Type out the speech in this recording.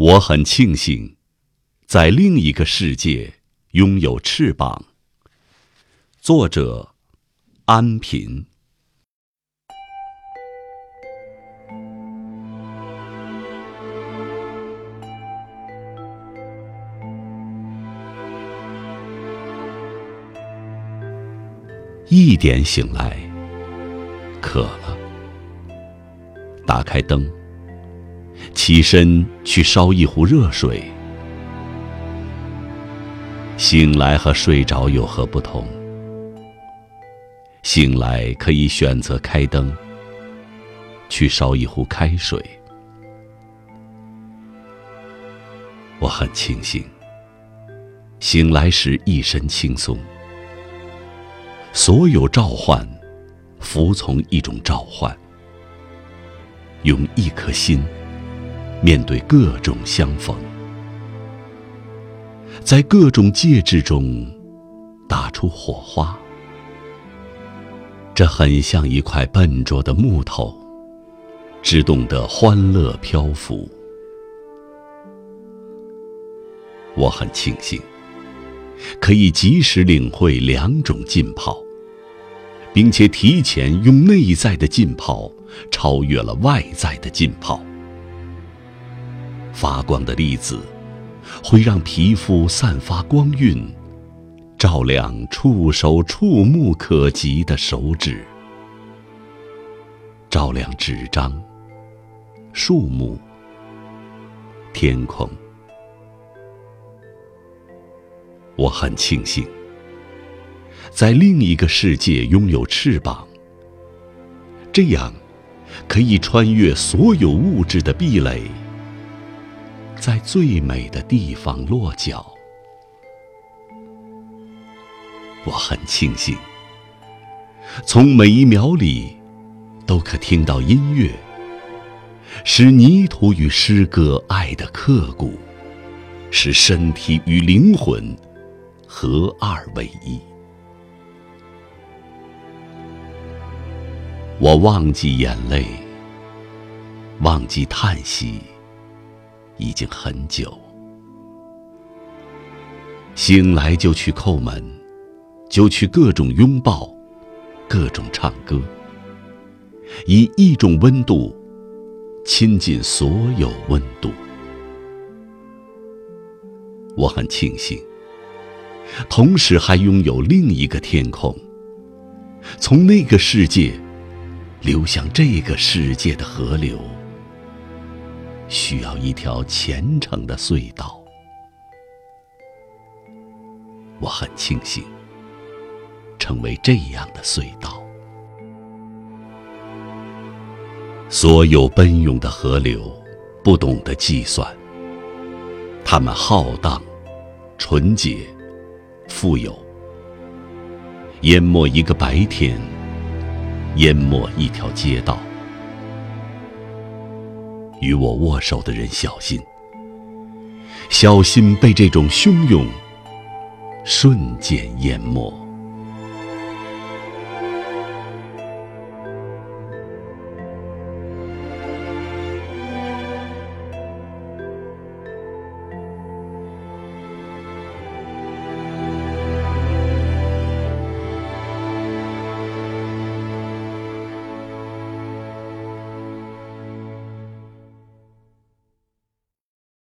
我很庆幸，在另一个世界拥有翅膀。作者：安平。一点醒来，渴了，打开灯。起身去烧一壶热水。醒来和睡着有何不同？醒来可以选择开灯，去烧一壶开水。我很庆幸，醒来时一身轻松，所有召唤，服从一种召唤，用一颗心。面对各种相逢，在各种介质中打出火花，这很像一块笨拙的木头，只懂得欢乐漂浮。我很庆幸，可以及时领会两种浸泡，并且提前用内在的浸泡超越了外在的浸泡。发光的粒子会让皮肤散发光晕，照亮触手触目可及的手指，照亮纸张、树木、天空。我很庆幸，在另一个世界拥有翅膀，这样可以穿越所有物质的壁垒。在最美的地方落脚，我很庆幸，从每一秒里都可听到音乐，使泥土与诗歌爱的刻骨，使身体与灵魂合二为一。我忘记眼泪，忘记叹息。已经很久，醒来就去叩门，就去各种拥抱，各种唱歌，以一种温度亲近所有温度。我很庆幸，同时还拥有另一个天空，从那个世界流向这个世界的河流。需要一条虔诚的隧道。我很庆幸，成为这样的隧道。所有奔涌的河流，不懂得计算，它们浩荡、纯洁、富有，淹没一个白天，淹没一条街道。与我握手的人小心，小心被这种汹涌瞬间淹没。